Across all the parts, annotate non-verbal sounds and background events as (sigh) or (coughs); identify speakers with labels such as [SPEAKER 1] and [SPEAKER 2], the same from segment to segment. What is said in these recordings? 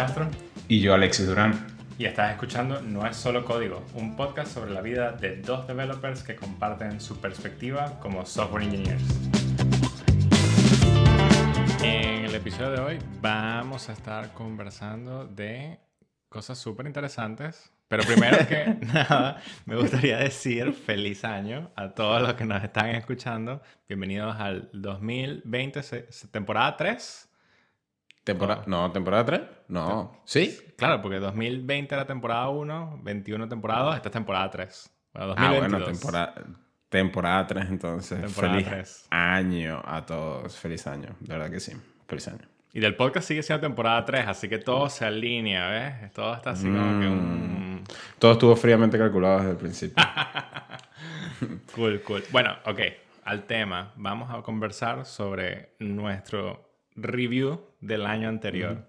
[SPEAKER 1] Castro.
[SPEAKER 2] Y yo, Alexis Durán.
[SPEAKER 1] Y estás escuchando No es solo código, un podcast sobre la vida de dos developers que comparten su perspectiva como software engineers. En el episodio de hoy vamos a estar conversando de cosas súper interesantes. Pero primero que (laughs) nada, me gustaría decir feliz año a todos los que nos están escuchando. Bienvenidos al 2020, temporada 3.
[SPEAKER 2] Temporada, no, temporada 3. No. ¿Sí?
[SPEAKER 1] Claro, porque 2020 era temporada 1, 21 temporada 2, esta es temporada 3.
[SPEAKER 2] Bueno, ah, bueno, temporada, temporada 3 entonces. Temporada feliz 3. año a todos. Feliz año. De verdad que sí. Feliz año.
[SPEAKER 1] Y del podcast sigue siendo temporada 3, así que todo se alinea, ¿ves? Todo está así como que un...
[SPEAKER 2] Mm. Todo estuvo fríamente calculado desde el principio. (laughs)
[SPEAKER 1] cool, cool. Bueno, ok, al tema. Vamos a conversar sobre nuestro review del año anterior.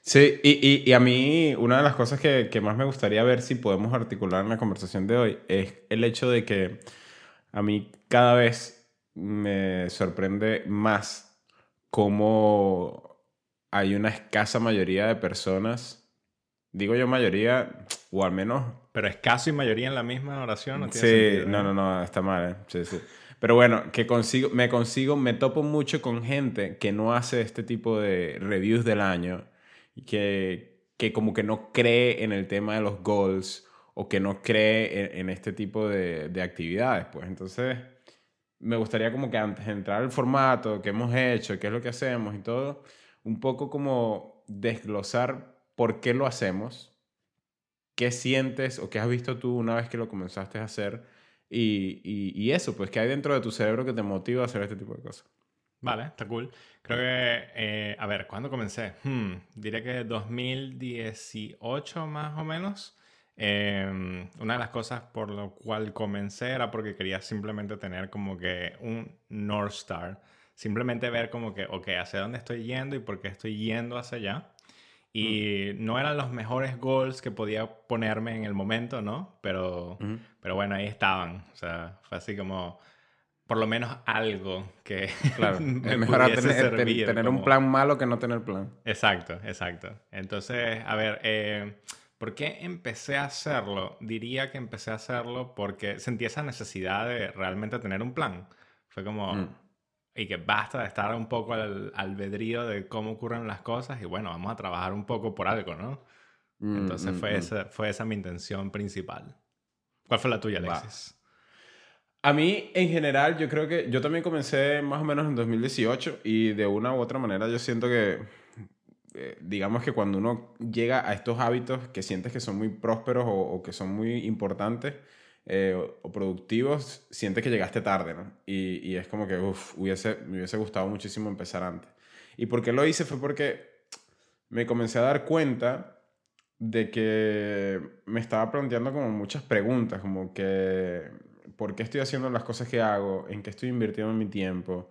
[SPEAKER 2] Sí, y, y, a mí una de las cosas que, que, más me gustaría ver si podemos articular en la conversación de hoy es el hecho de que a mí cada vez me sorprende más cómo hay una escasa mayoría de personas, digo yo mayoría, o al menos...
[SPEAKER 1] Pero escaso y mayoría en la misma oración, ¿no?
[SPEAKER 2] sí, no, no, no, está mal, ¿eh? Sí, sí. Pero bueno, que consigo, me consigo, me topo mucho con gente que no hace este tipo de reviews del año que, que como que no cree en el tema de los goals o que no cree en, este tipo de, de actividades, pues. Entonces me gustaría como que antes de entrar al formato, qué hemos hecho, qué es lo que hacemos y todo, un poco como desglosar por qué lo hacemos, qué sientes o qué has visto tú una vez que lo comenzaste a hacer y, y, eso, pues qué hay dentro de tu cerebro que te motiva a hacer este tipo de cosas.
[SPEAKER 1] Vale, está cool. Creo que, eh, a ver, ¿cuándo comencé? Hmm, diría que 2018 más o menos. Em, una de las cosas por lo cual comencé era porque quería simplemente tener como que un North Star. Simplemente ver como que, ok, hacia dónde estoy yendo y por qué estoy yendo hacia allá. Y no eran los mejores goals que podía ponerme en el momento, ¿no? Pero, pero bueno, ahí estaban. O sea, fue así como por lo menos algo que (laughs)
[SPEAKER 2] claro es mejor tener, tener un plan malo que no tener plan
[SPEAKER 1] exacto exacto entonces a ver eh, ¿Por qué empecé a hacerlo? Diría que empecé a hacerlo porque sentí esa necesidad de realmente tener un plan. Fue como, mm. Y que basta de estar un poco al albedrío de cómo ocurren las cosas y bueno, vamos a trabajar un poco por algo, ¿no? Mm, Entonces mm, fue, Esa, fue esa mi intención principal. ¿Cuál fue la tuya, Alexis?
[SPEAKER 2] A mí, en general, yo creo que yo también comencé más o menos en 2018 y de una u otra manera yo siento que eh, digamos que cuando uno llega a estos hábitos que sientes que son muy prósperos o, que son muy importantes eh, o, productivos, sientes que llegaste tarde, ¿no? Y, y es como que, uff, hubiese, me hubiese gustado muchísimo empezar antes. ¿Y por qué lo hice? Fue porque me comencé a dar cuenta de que me estaba planteando como muchas preguntas, como que, ¿por qué estoy haciendo las cosas que hago? ¿En qué estoy invirtiendo mi tiempo?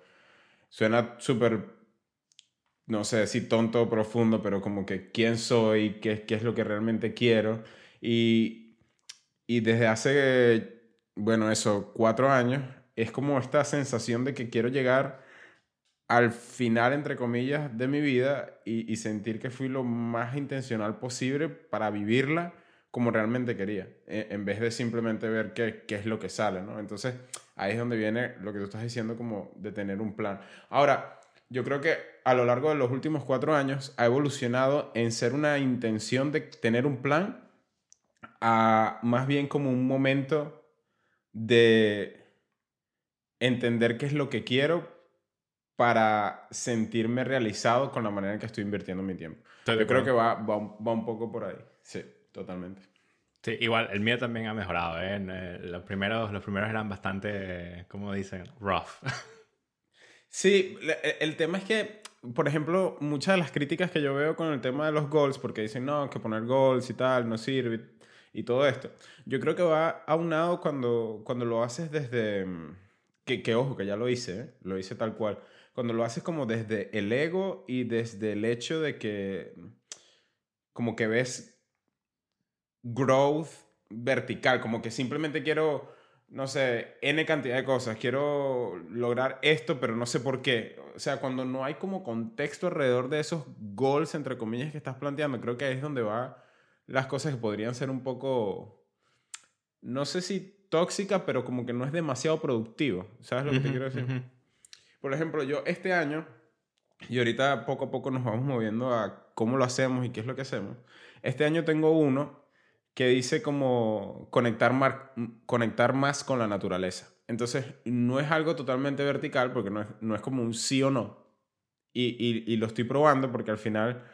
[SPEAKER 2] Suena súper no sé si tonto o profundo, pero como que quién soy, qué, qué es lo que realmente quiero. Y, y desde hace, bueno, eso, cuatro años, es como esta sensación de que quiero llegar al final, entre comillas, de mi vida y, y sentir que fui lo más intencional posible para vivirla como realmente quería, e, en vez de simplemente ver qué, qué, es lo que sale, ¿no? Entonces, ahí es donde viene lo que tú estás diciendo como de tener un plan. Ahora, yo creo que a lo largo de los últimos cuatro años ha evolucionado en ser una intención de tener un plan a más bien como un momento de entender qué es lo que quiero para sentirme realizado con la manera en que estoy invirtiendo mi tiempo. Yo creo que va, va, un poco por ahí. Sí, totalmente.
[SPEAKER 1] Sí, igual, el mío también ha mejorado. ¿eh? eh los, primeros, los primeros eran bastante, como dicen, rough.
[SPEAKER 2] Sí, e, el tema es que, por ejemplo, muchas de las críticas que yo veo con el tema de los goals, porque dicen, no, que poner goals y tal no sirve y todo esto, yo creo que va aunado cuando, cuando lo haces desde, mm, que, ojo, que ya lo hice, ¿eh? lo hice tal cual, cuando lo haces como desde el ego y desde el hecho de que, como que ves growth vertical, como que simplemente quiero no sé, N cantidad de cosas, quiero lograr esto, pero no sé por qué. O sea, cuando no hay como contexto alrededor de esos goals, entre comillas, que estás planteando, creo que ahí es donde va las cosas que podrían ser un poco, no sé si tóxica, pero como que no es demasiado productivo. ¿Sabes lo que te quiero decir? Por ejemplo, yo este año, y ahorita poco a poco nos vamos moviendo a cómo lo hacemos y qué es lo que hacemos. Este año tengo uno que dice como conectar, conectar más con la naturaleza. Entonces, no es algo totalmente vertical porque no es, no es como un sí o no. Y, y, y, lo estoy probando porque al final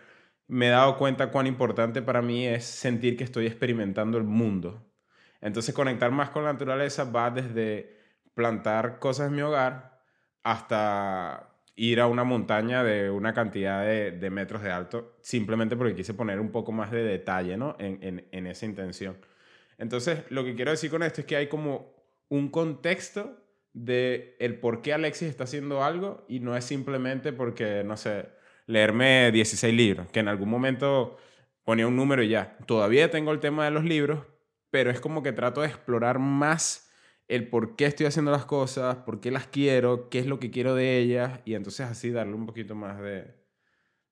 [SPEAKER 2] me he dado cuenta cuán importante para mí es sentir que estoy experimentando el mundo. Entonces, conectar más con la naturaleza va desde plantar cosas en mi hogar hasta ir a una montaña de una cantidad de, metros de alto, simplemente porque quise poner un poco más de detalle ¿no? en, en, esa intención. Entonces, lo que quiero decir con esto es que hay como un contexto de el por qué Alexis está haciendo algo y no es simplemente porque, no sé, leerme 16 libros, que en algún momento ponía un número y ya. Todavía tengo el tema de los libros, pero es como que trato de explorar más el por qué estoy haciendo las cosas, por qué las quiero, qué es lo que quiero de ellas, y entonces así darle un poquito más de,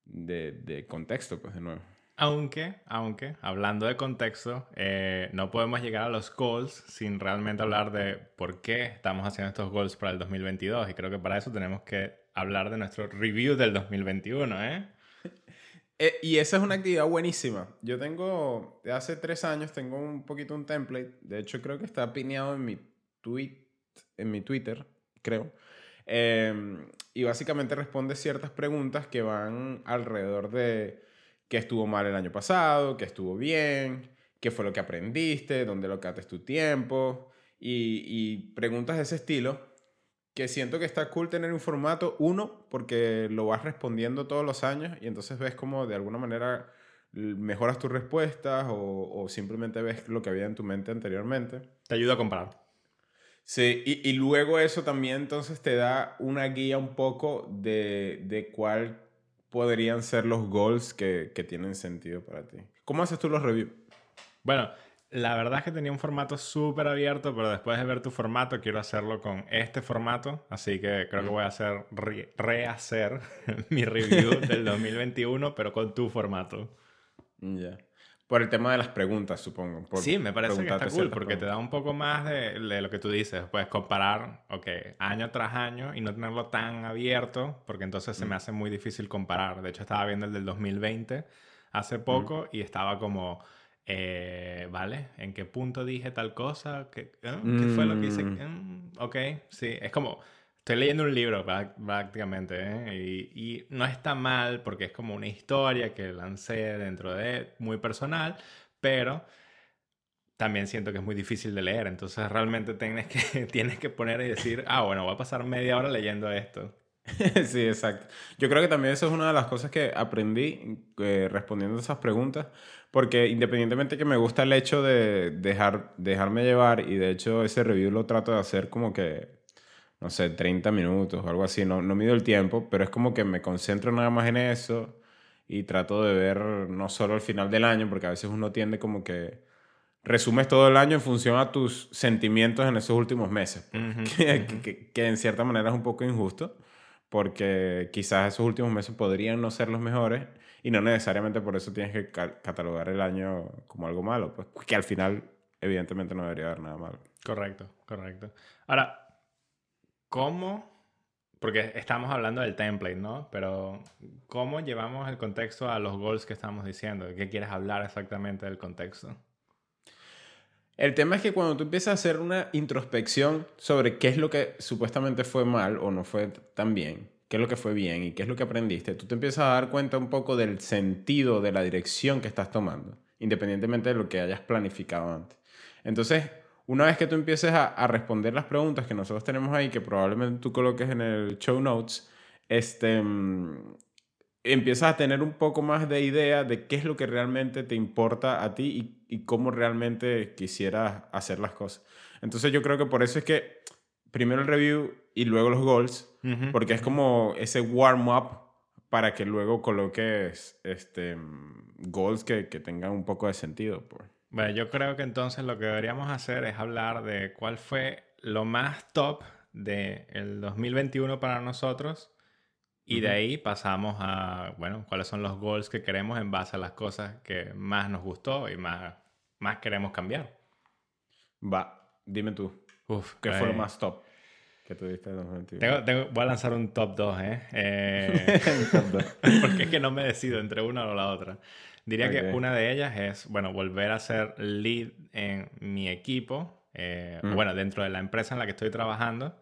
[SPEAKER 2] de, contexto, pues de nuevo.
[SPEAKER 1] Aunque, aunque, hablando de contexto, eh, no podemos llegar a los goals sin realmente hablar de por qué estamos haciendo estos goals para el 2022. Y creo que para eso tenemos que hablar de nuestro review del 2021, ¿eh? (laughs)
[SPEAKER 2] eh y esa es una actividad buenísima. Yo tengo, de hace tres años, tengo un poquito un template. De hecho, creo que está pineado en mi tweet, en mi Twitter, creo. Em, y básicamente responde ciertas preguntas que van alrededor de qué estuvo mal el año pasado, qué estuvo bien, qué fue lo que aprendiste, dónde lo locaste tu tiempo y, y preguntas de ese estilo que siento que está cool tener un formato, uno, porque lo vas respondiendo todos los años y entonces ves como de alguna manera mejoras tus respuestas o, o simplemente ves lo que había en tu mente anteriormente.
[SPEAKER 1] Te ayuda a comparar.
[SPEAKER 2] Sí, y, y, luego eso también entonces te da una guía un poco de, de cuál podrían ser los goals que, que, tienen sentido para ti. ¿Cómo haces tú los reviews?
[SPEAKER 1] Bueno, la verdad es que tenía un formato súper abierto, pero después de ver tu formato quiero hacerlo con este formato, así que creo que voy a hacer rehacer (laughs) mi review del 2021, pero con tu formato.
[SPEAKER 2] Ya. Por el tema de las preguntas, supongo.
[SPEAKER 1] sí, me parece que está cool porque te da un poco más de, lo que tú dices. Puedes comparar, ok, año tras año y no tenerlo tan abierto porque entonces se me mm. hace muy difícil comparar. De hecho, estaba viendo el del 2020 hace poco y estaba como, eh, ¿vale? ¿En qué punto dije tal cosa? ¿Qué, eh? ¿Qué fue lo que hice? Mm. Mm, ok, sí, es como Estoy leyendo un libro prácticamente ¿eh? y, y, no está mal porque es como una historia que lancé dentro de muy personal, pero también siento que es muy difícil de leer. Entonces realmente tienes que, (laughs) tienes que poner y decir, ah, bueno, voy a pasar media hora leyendo esto. (laughs)
[SPEAKER 2] sí, exacto. Yo creo que también eso es una de las cosas que aprendí eh, respondiendo a esas preguntas, porque independientemente que me gusta el hecho de dejar, dejarme llevar y de hecho ese review lo trato de hacer como que no sé, 30 minutos o algo así. No, no mido el tiempo, pero es como que me concentro nada más en eso y trato de ver no solo el final del año, porque a veces uno tiende como que resumes todo el año en función a tus sentimientos en esos últimos meses, pues. (laughs) que, que, en cierta manera es un poco injusto, porque quizás esos últimos meses podrían no ser los mejores y no necesariamente por eso tienes que catalogar el año como algo malo, pues que al final evidentemente no debería haber nada malo.
[SPEAKER 1] Correcto, correcto. Ahora, ¿Cómo? Porque estamos hablando del template, ¿no? Pero ¿cómo llevamos el contexto a los goals que estamos diciendo? ¿Qué quieres hablar exactamente del contexto?
[SPEAKER 2] El tema es que cuando tú empiezas a hacer una introspección sobre qué es lo que supuestamente fue mal o no fue tan bien, qué es lo que fue bien y qué es lo que aprendiste, tú te empiezas a dar cuenta un poco del sentido de la dirección que estás tomando, independientemente de lo que hayas planificado antes. Entonces, una vez que tú empieces a, responder las preguntas que nosotros tenemos ahí, que probablemente tú coloques en el show notes, este, mm, empiezas a tener un poco más de idea de qué es lo que realmente te importa a ti y, cómo realmente quisieras hacer las cosas. Entonces yo creo que por eso es que primero el review y luego los goals, porque es como ese warm-up para que luego coloques este, goals que, que tengan un poco de sentido. Pues.
[SPEAKER 1] Bueno, yo creo que entonces lo que deberíamos hacer es hablar de cuál fue lo más top del 2021 para nosotros y de ahí pasamos a, bueno, cuáles son los goals que queremos en base a las cosas que más nos gustó y más, más queremos cambiar.
[SPEAKER 2] Va, dime tú. Uf, ¿Qué fue lo eh, más top que tuviste en
[SPEAKER 1] 2021? voy a lanzar un top 2, ¿eh? (laughs) eh (laughs) porque es que no me decido entre una o la otra. Diría que una de ellas es, bueno, volver a ser lead en mi equipo, eh, mm. bueno, dentro de la empresa en la que estoy trabajando.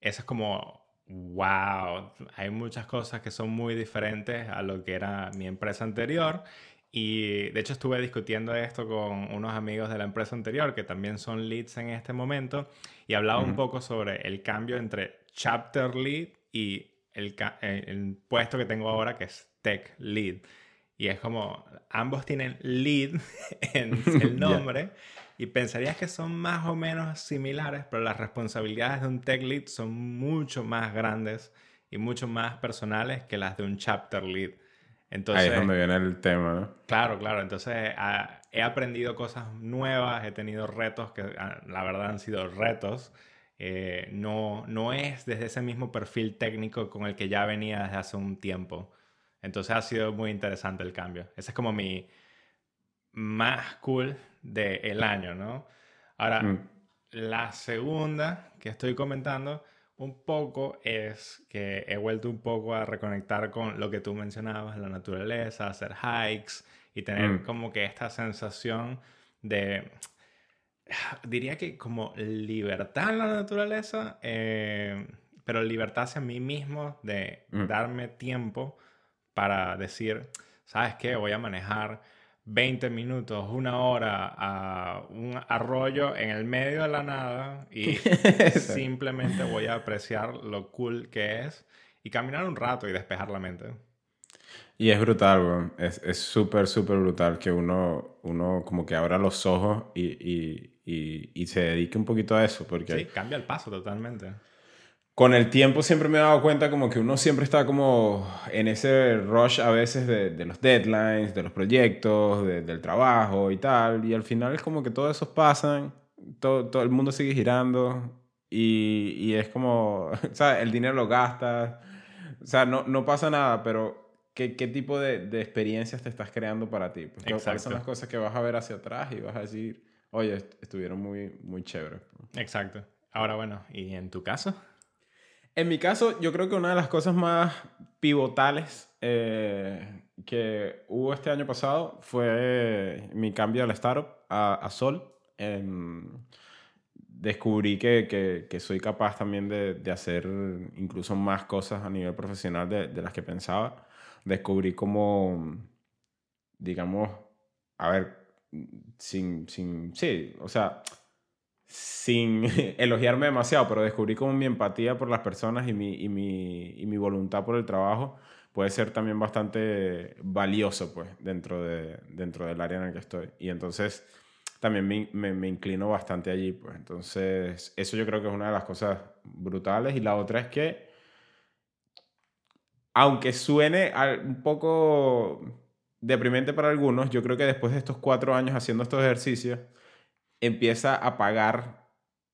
[SPEAKER 1] Eso es como wow, hay muchas cosas que son muy diferentes a lo que era mi empresa anterior. Y de hecho estuve discutiendo esto con unos amigos de la empresa anterior que también son leads en este momento y hablaba un poco sobre el cambio entre chapter lead y el, eh, el, puesto que tengo ahora que es tech lead. Y es como, ambos tienen lead (laughs) en (laughs) el nombre, y pensarías que son más o menos similares, pero las responsabilidades de un tech lead son mucho más grandes y mucho más personales que las de un chapter lead.
[SPEAKER 2] Entonces, Ahí es donde viene el tema, ¿no?
[SPEAKER 1] Claro, claro. Entonces ah, he aprendido cosas nuevas, he tenido retos que ah, la verdad han sido retos. Eh, no, no es desde ese mismo perfil técnico con el que ya venía desde hace un tiempo. Entonces ha sido muy interesante el cambio. Ese es como mi más cool del año, ¿no? Ahora, mm. la segunda que estoy comentando un poco es que he vuelto un poco a reconectar con lo que tú mencionabas, la naturaleza, hacer hikes y tener mm. como que esta sensación de, diría que como libertad en la naturaleza, eh, pero libertad hacia mí mismo de mm. darme tiempo para decir, ¿sabes qué? Voy a manejar 20 minutos, una hora a un arroyo en el medio de la nada y (laughs) simplemente voy a apreciar lo cool que es y caminar un rato y despejar la mente.
[SPEAKER 2] Y es brutal, bro. Es súper, súper brutal que uno, uno como que abra los ojos y, y, y, y, se dedique un poquito a eso. Porque...
[SPEAKER 1] Sí, cambia el paso totalmente
[SPEAKER 2] con el tiempo siempre me he dado cuenta como que uno siempre está como en ese rush a veces de, de los deadlines, de los proyectos, del trabajo y tal. Y al final es como que todos esos pasan, todo, todo el mundo sigue girando y, y es como, (laughs) o sea, el dinero lo gastas, o sea, no, no pasa nada, pero ¿qué, qué tipo de, de, experiencias te estás creando para ti? Porque ¿Cuáles son las cosas que vas a ver hacia atrás y vas a decir, oye, estuvieron muy, muy chéveres?
[SPEAKER 1] Exacto. Ahora bueno, ¿y en tu caso?
[SPEAKER 2] En mi caso, yo creo que una de las cosas más pivotales eh, que hubo este año pasado fue mi cambio de la startup a, Sol. Em, descubrí que, que, soy capaz también de, de, hacer incluso más cosas a nivel profesional de, de las que pensaba. Descubrí como, digamos, a ver, sin, sin, sí, o sea, sin (laughs) elogiarme demasiado, pero descubrí como mi empatía por las personas y mi, y mi, y mi voluntad por el trabajo puede ser también bastante valioso pues dentro, de, dentro del área en el que estoy. Y entonces también me, me, inclino bastante allí. Pues entonces eso yo creo que es una de las cosas brutales. Y la otra es que, aunque suene un poco deprimente para algunos, yo creo que después de estos cuatro años haciendo estos ejercicios, empieza a pagar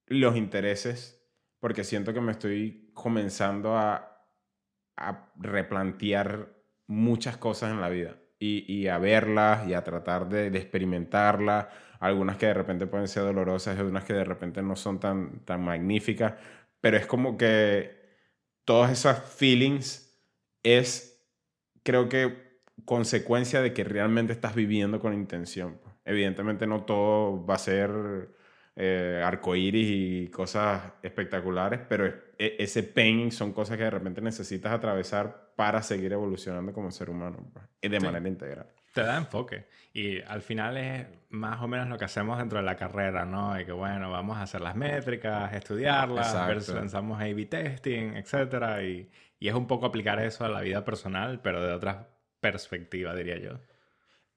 [SPEAKER 2] los intereses porque siento que me estoy comenzando a, replantear muchas cosas en la vida y, a verlas y a tratar de, experimentarlas. Algunas que de repente pueden ser dolorosas y otras que de repente no son tan, tan magníficas, pero es como que todas esas feelings es, creo que, consecuencia de que realmente estás viviendo con intención. Evidentemente no todo va a ser eh, arcoíris y cosas espectaculares, pero e, ese pain son cosas que de repente necesitas atravesar para seguir evolucionando como ser humano pues, de manera integral.
[SPEAKER 1] Te da enfoque. Y al final es más o menos lo que hacemos dentro de la carrera, ¿no? Y que bueno, vamos a hacer las métricas, estudiarlas, pensamos A-B testing, etc. Y, y es un poco aplicar eso a la vida personal, pero de otra perspectiva, diría yo.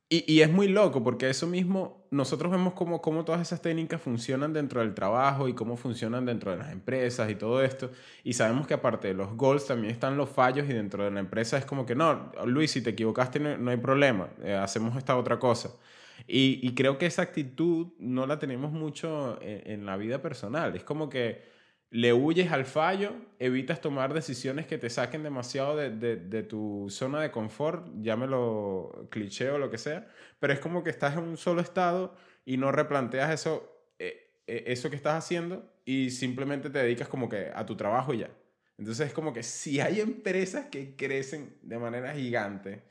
[SPEAKER 2] Y, y, es muy loco porque eso mismo, nosotros vemos cómo, cómo todas esas técnicas funcionan dentro del trabajo y cómo funcionan dentro de las empresas y todo esto. Y sabemos que aparte de los goals también están los fallos y dentro de la empresa es como que no, Luis, si te equivocaste no, hay problema, eh, hacemos esta otra cosa. Y, creo que esa actitud no la tenemos mucho en, la vida personal. Es como que le huyes al fallo, evitas tomar decisiones que te saquen demasiado de, de, tu zona de confort, llámelo cliché o lo que sea, pero es como que estás en un solo estado y no replanteas eso, eh, eh, eso que estás haciendo y simplemente te dedicas como que a tu trabajo y ya. Entonces es como que si hay empresas que crecen de manera gigante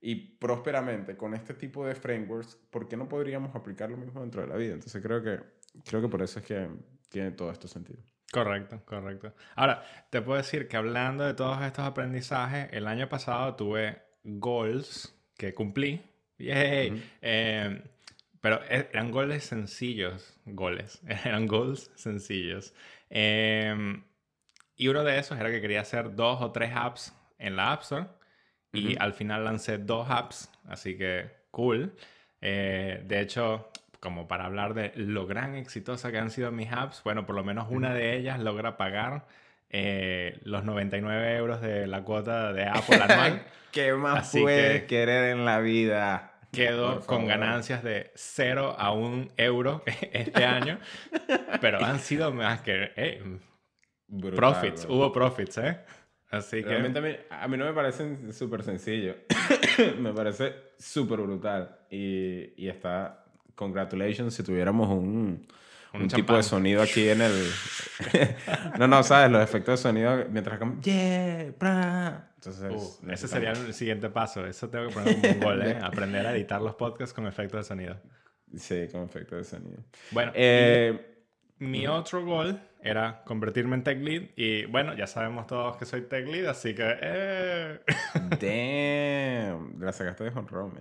[SPEAKER 2] y prósperamente con este tipo de frameworks, ¿por qué no podríamos aplicar lo mismo dentro de la vida? Entonces creo que, creo que por eso es que tiene todo esto sentido.
[SPEAKER 1] Correcto, correcto. Ahora, te puedo decir que hablando de todos estos aprendizajes, el año pasado tuve goals que cumplí. Yay. Eh, pero e, eran goles sencillos, goles, (laughs) eran goals sencillos. Eh, y uno de esos era que quería hacer dos o tres apps en la App Store. Y al final lancé dos apps, así que cool. Eh, de hecho, como para hablar de lo gran exitosa que han sido mis apps, bueno, por lo menos una de ellas logra pagar eh, los 99 euros de la cuota de Apple anual. (laughs)
[SPEAKER 2] ¿Qué más puedes querer en la vida?
[SPEAKER 1] Quedo con ganancias de 0 a 1 euro (laughs) este año, pero han sido más que... Eh, profits, hubo profits, ¿eh?
[SPEAKER 2] Así que... A mí, no me parecen súper sencillo. (coughs) me parece súper brutal. Y, y está... Congratulations si tuviéramos un, un, tipo de sonido aquí en el... (laughs) no, no, sabes, los efectos de sonido mientras... Yeah,
[SPEAKER 1] bra. Entonces... Uh, ese sería el siguiente paso. Eso tengo que poner como un gol, ¿eh? (laughs) Aprender a editar los podcasts con efectos de sonido.
[SPEAKER 2] Sí, con efectos de sonido.
[SPEAKER 1] Bueno, eh, mi otro gol era convertirme en tech lead y bueno, ya sabemos todos que soy tech lead, así que... Eh. (laughs)
[SPEAKER 2] Damn, la sacaste de honrón,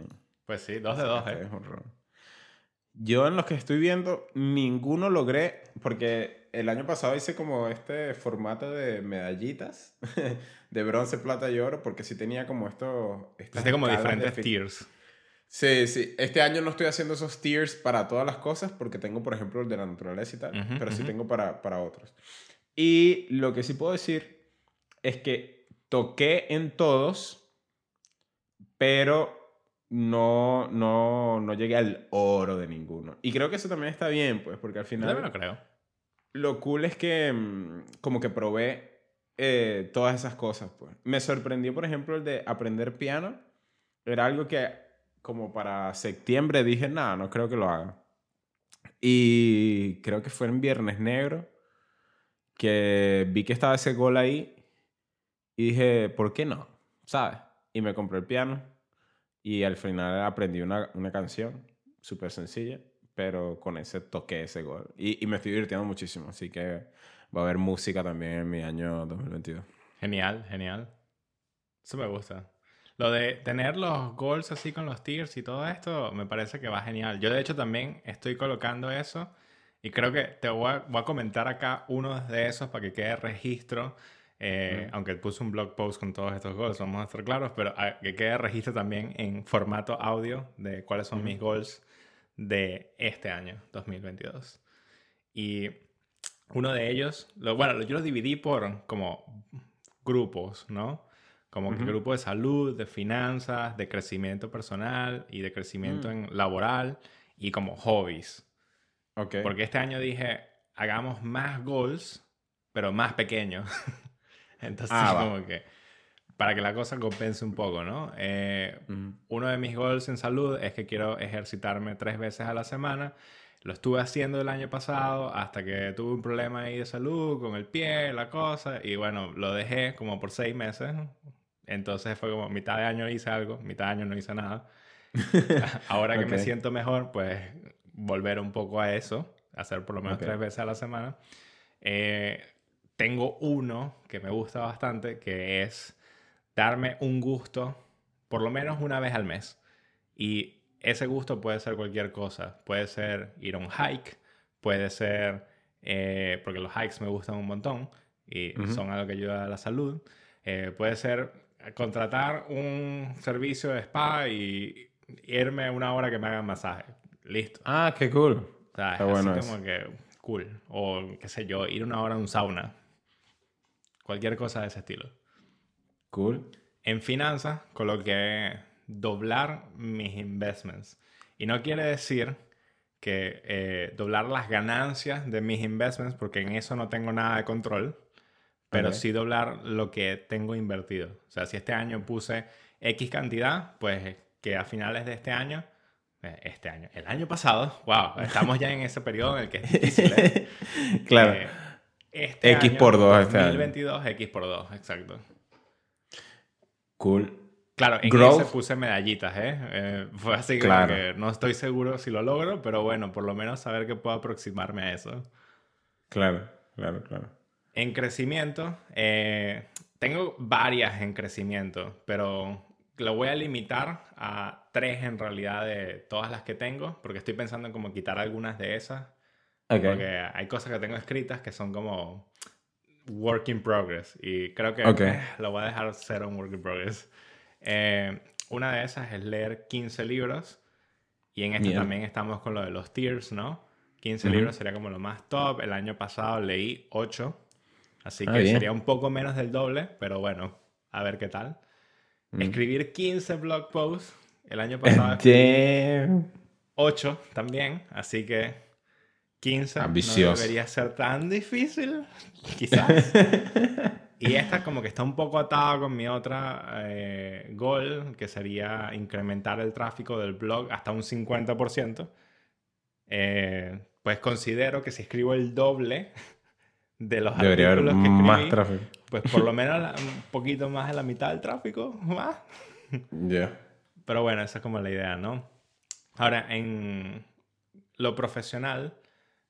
[SPEAKER 1] Pues sí, dos de dos, eh.
[SPEAKER 2] Yo en los que estoy viendo, ninguno logré, porque el año pasado hice como este formato de medallitas, (laughs) de bronce, plata y oro, porque sí tenía como esto...
[SPEAKER 1] Hiciste como diferentes tiers.
[SPEAKER 2] Sí, sí. Este año no estoy haciendo esos tiers para todas las cosas porque tengo, por ejemplo, el de la naturaleza y tal, pero sí tengo para, para otros. Y lo que sí puedo decir es que toqué en todos, pero no, no, no llegué al oro de ninguno. Y creo que eso también está bien, pues, porque al final...
[SPEAKER 1] Yo lo creo.
[SPEAKER 2] Lo cool es que mm, como que probé eh, todas esas cosas, pues. Me sorprendió, por ejemplo, el de aprender piano. Era algo que como para septiembre dije, nada, no creo que lo haga. Y creo que fue en Viernes Negro que vi que estaba ese gol ahí y dije, ¿por qué no? ¿Sabes? Y me compré el piano y al final aprendí una, una canción súper sencilla, pero con ese toqué ese gol. Y, y me estoy divirtiendo muchísimo, así que va a haber música también en mi año 2022.
[SPEAKER 1] Genial, genial. Eso me gusta. Lo de tener los goals así con los tiers y todo esto me parece que va genial. Yo de hecho también estoy colocando eso y creo que te voy a, comentar acá uno de esos para que quede registro. Eh, aunque puse un blog post con todos estos goals, vamos a estar claros, pero ah, que quede registro también en formato audio de cuáles son mis goals de este año, 2022. Y uno de ellos, lo, bueno, yo los dividí por como grupos, ¿no? Como que grupo de salud, de finanzas, de crecimiento personal y de crecimiento mm. en laboral y como hobbies. Okay. Porque este año dije, hagamos más goals, pero más pequeños. (laughs) Entonces, ah, (laughs) como que para que la cosa compense un poco, ¿no? Eh, uno de mis goals en salud es que quiero ejercitarme tres veces a la semana. Lo estuve haciendo el año pasado hasta que tuve un problema ahí de salud con el pie, la cosa, y bueno, lo dejé como por seis meses, entonces fue como mitad de año hice algo, mitad de año no hice nada. (laughs) Ahora que me siento mejor, pues volver un poco a eso, hacer por lo menos tres veces a la semana. Eh, tengo uno que me gusta bastante, que es darme un gusto por lo menos una vez al mes. Y ese gusto puede ser cualquier cosa. Puede ser ir a un hike, puede ser, eh, porque los hikes me gustan un montón y son algo que ayuda a la salud. Eh, puede ser contratar un servicio de spa y irme una hora que me hagan masaje. Listo.
[SPEAKER 2] Ah, qué cool.
[SPEAKER 1] O sea, es bueno así como que cool. O qué sé yo, ir una hora a un sauna. Cualquier cosa de ese estilo.
[SPEAKER 2] Cool.
[SPEAKER 1] En finanzas coloqué doblar mis investments. Y no quiere decir que eh, doblar las ganancias de mis investments, porque en eso no tengo nada de control, pero sí doblar lo que tengo invertido. O sea, si este año puse X cantidad, pues que a finales de este año, eh, este año, el año pasado, wow, estamos ya en ese periodo en el que es difícil. ¿eh? (laughs)
[SPEAKER 2] claro.
[SPEAKER 1] Este
[SPEAKER 2] X por 2 este
[SPEAKER 1] 2022, X por 2, exacto.
[SPEAKER 2] Cool.
[SPEAKER 1] Claro, en ese puse medallitas, ¿eh? ¿eh? Fue así que no estoy seguro si lo logro, pero bueno, por lo menos saber que puedo aproximarme a eso.
[SPEAKER 2] Claro, claro, claro.
[SPEAKER 1] En crecimiento, eh, tengo varias en crecimiento, pero lo voy a limitar a tres en realidad de todas las que tengo, porque estoy pensando en como quitar algunas de esas. Porque hay cosas que tengo escritas que son como work in progress y creo que eh, lo voy a dejar ser un work in progress. Eh, una de esas es leer 15 libros y en este también estamos con lo de los tiers, ¿no? 15 libros sería como lo más top. El año pasado leí 8, así ah, que sería un poco menos del doble, pero bueno, a ver qué tal. Mm. Escribir 15 blog posts. El año pasado 8 también, así que 15 no debería ser tan difícil, quizás. (laughs) Y esta como que está un poco atada con mi otra eh, goal, que sería incrementar el tráfico del blog hasta un 50%. Eh, pues considero que si escribo el doble de los
[SPEAKER 2] Debería haber que más tráfico.
[SPEAKER 1] pues por lo (laughs) menos un poquito más de la mitad del tráfico, más.
[SPEAKER 2] Ya.
[SPEAKER 1] Pero bueno, esa es como la idea, ¿no? Ahora, en lo profesional,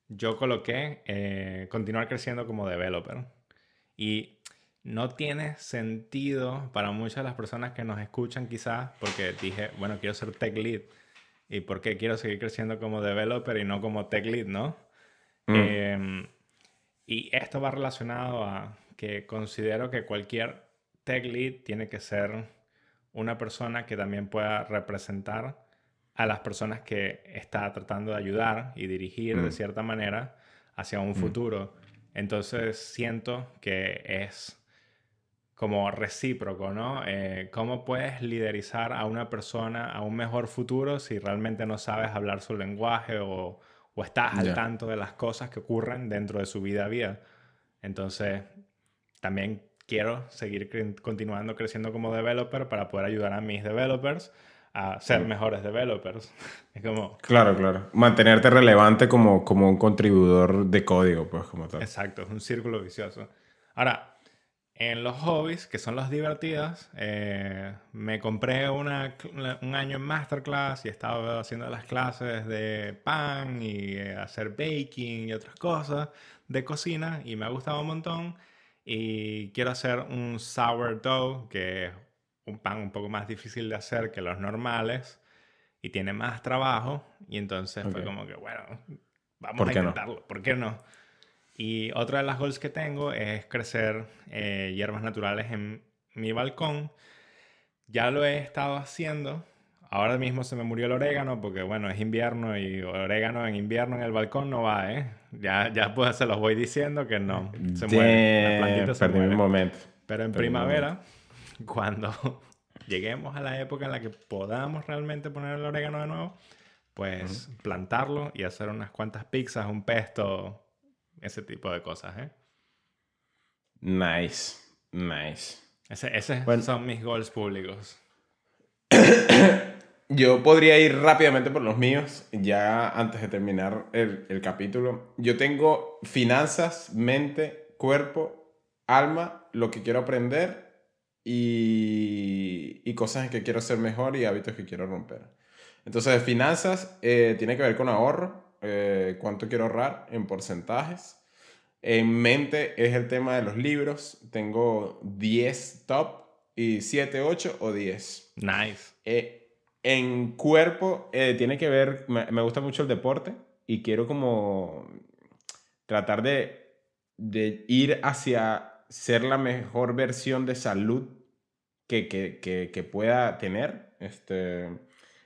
[SPEAKER 1] yo coloqué eh, continuar creciendo como developer. Y no tiene sentido para muchas de las personas que nos escuchan quizás, porque dije, bueno, quiero ser tech lead. ¿Y por qué quiero seguir creciendo como developer y no como tech lead, no? Mm. Em, y esto va relacionado a que considero que cualquier tech lead tiene que ser una persona que también pueda representar a las personas que está tratando de ayudar y dirigir de mm. cierta manera hacia un mm. futuro. Entonces siento que es como recíproco, ¿no? Eh, ¿Cómo puedes liderizar a una persona a un mejor futuro si realmente no sabes hablar su lenguaje o, o estás al tanto de las cosas que ocurren dentro de su vida a vida? Entonces, también quiero seguir continuando creciendo como developer para poder ayudar a mis developers a ser mejores developers. (laughs) es como...
[SPEAKER 2] Claro, claro. Mantenerte relevante como, como un contribuidor de código, pues, como tal.
[SPEAKER 1] Exacto, es un círculo vicioso. Ahora, en los hobbies, que son los divertidos, eh, me compré una, un año en masterclass y he estado haciendo las clases de pan y eh, hacer baking y otras cosas de cocina y me ha gustado un montón. Y quiero hacer un sourdough, que es un pan un poco más difícil de hacer que los normales y tiene más trabajo. Y entonces fue como que, bueno, vamos a intentarlo. ¿Por qué no? Y otra de las goals que tengo es crecer eh, hierbas naturales en mi balcón. Ya lo he estado haciendo. Ahora mismo se me murió el orégano porque, bueno, es invierno y orégano en invierno en el balcón no va, ¿eh? Ya, ya pues se los voy diciendo que no. Se muere. La plantita se muere.
[SPEAKER 2] Un momento.
[SPEAKER 1] Pero en primavera, (laughs) cuando lleguemos a la época en la que podamos realmente poner el orégano de nuevo, pues plantarlo y hacer unas cuantas pizzas, un pesto, ese tipo de cosas, ¿eh?
[SPEAKER 2] Nice, nice.
[SPEAKER 1] Ese, son mis goals públicos. (coughs)
[SPEAKER 2] Yo podría ir rápidamente por los míos, ya antes de terminar el, el, capítulo. Yo tengo finanzas, mente, cuerpo, alma, lo que quiero aprender y, y cosas en que quiero ser mejor y hábitos que quiero romper. Entonces, finanzas eh, tiene que ver con ahorro, eh, cuánto quiero ahorrar en porcentajes. En mente es el tema de los libros. Tengo 10 top y 7, 8 o 10.
[SPEAKER 1] Nice.
[SPEAKER 2] Eh, en cuerpo eh, tiene que ver, me, gusta mucho el deporte y quiero como tratar de, de ir hacia ser la mejor versión de salud que, que, que, que pueda tener. Este,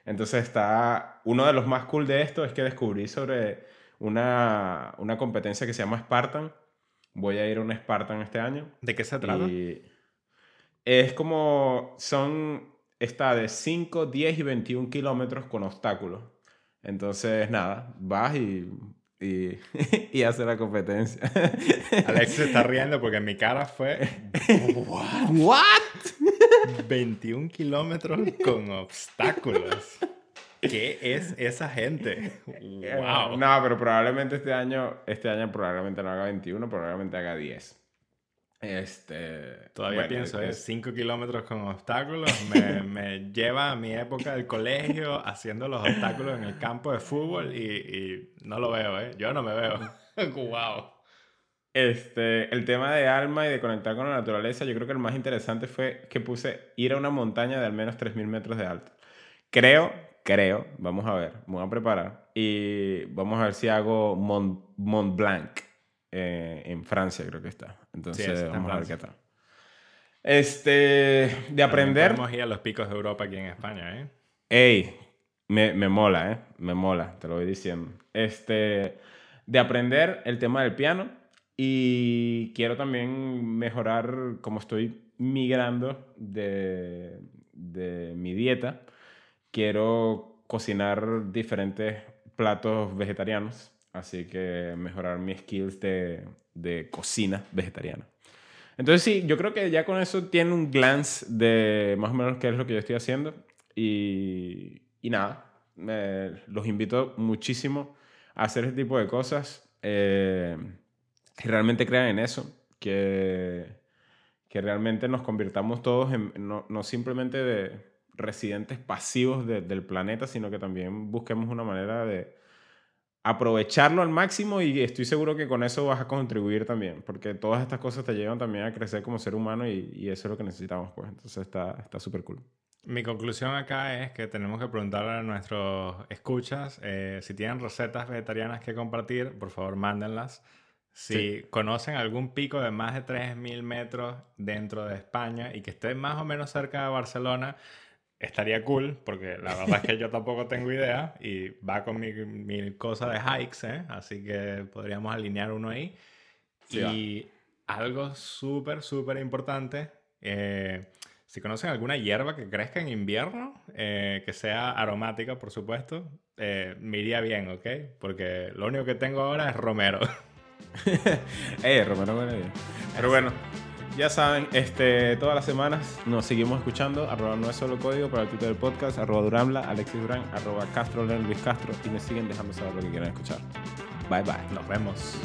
[SPEAKER 2] entonces está, uno de los más cool de esto es que descubrí sobre una, una competencia que se llama Spartan. Voy a ir a un Spartan este año.
[SPEAKER 1] ¿De qué se trata?
[SPEAKER 2] es como, son, está de 5, 10 y 21 kilómetros con obstáculos. Entonces, nada, vas y, y, (laughs) y haces la competencia.
[SPEAKER 1] Alex se está riendo porque mi cara fue...
[SPEAKER 2] ¿What?
[SPEAKER 1] 21 kilómetros con obstáculos. ¿Qué es esa gente? Wow.
[SPEAKER 2] No, pero probablemente este año, este año probablemente no haga 21, probablemente haga 10. Este,
[SPEAKER 1] Todavía
[SPEAKER 2] bueno,
[SPEAKER 1] pienso,
[SPEAKER 2] es-
[SPEAKER 1] es 5 kilómetros con obstáculos. Me, (laughs) me lleva a mi época del colegio haciendo los obstáculos en el campo de fútbol y, y no lo veo, ¿eh? Yo no me veo. (laughs) wow.
[SPEAKER 2] Este, el tema de alma y de conectar con la naturaleza, yo creo que el más interesante fue que puse ir a una montaña de al menos 3.000 metros de alto. Creo, creo, vamos a ver, me voy a preparar y vamos a ver si hago Mont, Mont Blanc eh, en Francia, creo que está. Entonces,
[SPEAKER 1] en
[SPEAKER 2] vamos a ver qué tal. Este, de aprender.
[SPEAKER 1] Podemos ir a los picos de Europa aquí en España, ¿eh?
[SPEAKER 2] Ey, me, me mola, ¿eh? Me mola, te lo voy diciendo. Este, de aprender el tema del piano y quiero también mejorar como estoy migrando de, de mi dieta. Quiero cocinar diferentes platos vegetarianos, así que mejorar mis skills de, de cocina vegetariana. Entonces sí, yo creo que ya con eso tiene un glance de más o menos qué es lo que yo estoy haciendo. Y, y nada, me- los invito muchísimo a hacer este tipo de cosas. eh, que realmente crean en eso. Que, que realmente nos convirtamos todos en, no, no simplemente de residentes pasivos de- del planeta, sino que también busquemos una manera de aprovecharlo al máximo y estoy seguro que con eso vas a contribuir también, porque todas estas cosas te llevan también a crecer como ser humano y, y eso es lo que necesitamos, pues. Entonces está está súper cool.
[SPEAKER 1] Mi conclusión acá es que tenemos que preguntarle a nuestros escuchas eh, si tienen recetas vegetarianas que compartir, por favor mándenlas. Si
[SPEAKER 2] Sí.
[SPEAKER 1] conocen algún pico de más de 3.000 metros dentro de España y que esté más o menos cerca de Barcelona, estaría cool, porque la verdad es que yo tampoco tengo idea y va con mi, mi cosa de hikes, ¿eh? así que podríamos alinear uno ahí.
[SPEAKER 2] Sí, va.
[SPEAKER 1] y algo súper, súper importante, eh, si conocen alguna hierba que crezca en invierno, eh, que sea aromática, por supuesto, eh, me iría bien, ¿ok? Porque lo único que tengo ahora es romero. (laughs)
[SPEAKER 2] Eh, Romero buena idea. Pero bueno, ya saben, este, todas las semanas nos seguimos escuchando. Arroba no es solo código para el Twitter del podcast. Arroba Duramla, Alexis Durán, arroba Castro, Luis Castro. Y me siguen dejando saber lo que quieran escuchar. Bye bye.
[SPEAKER 1] Nos vemos.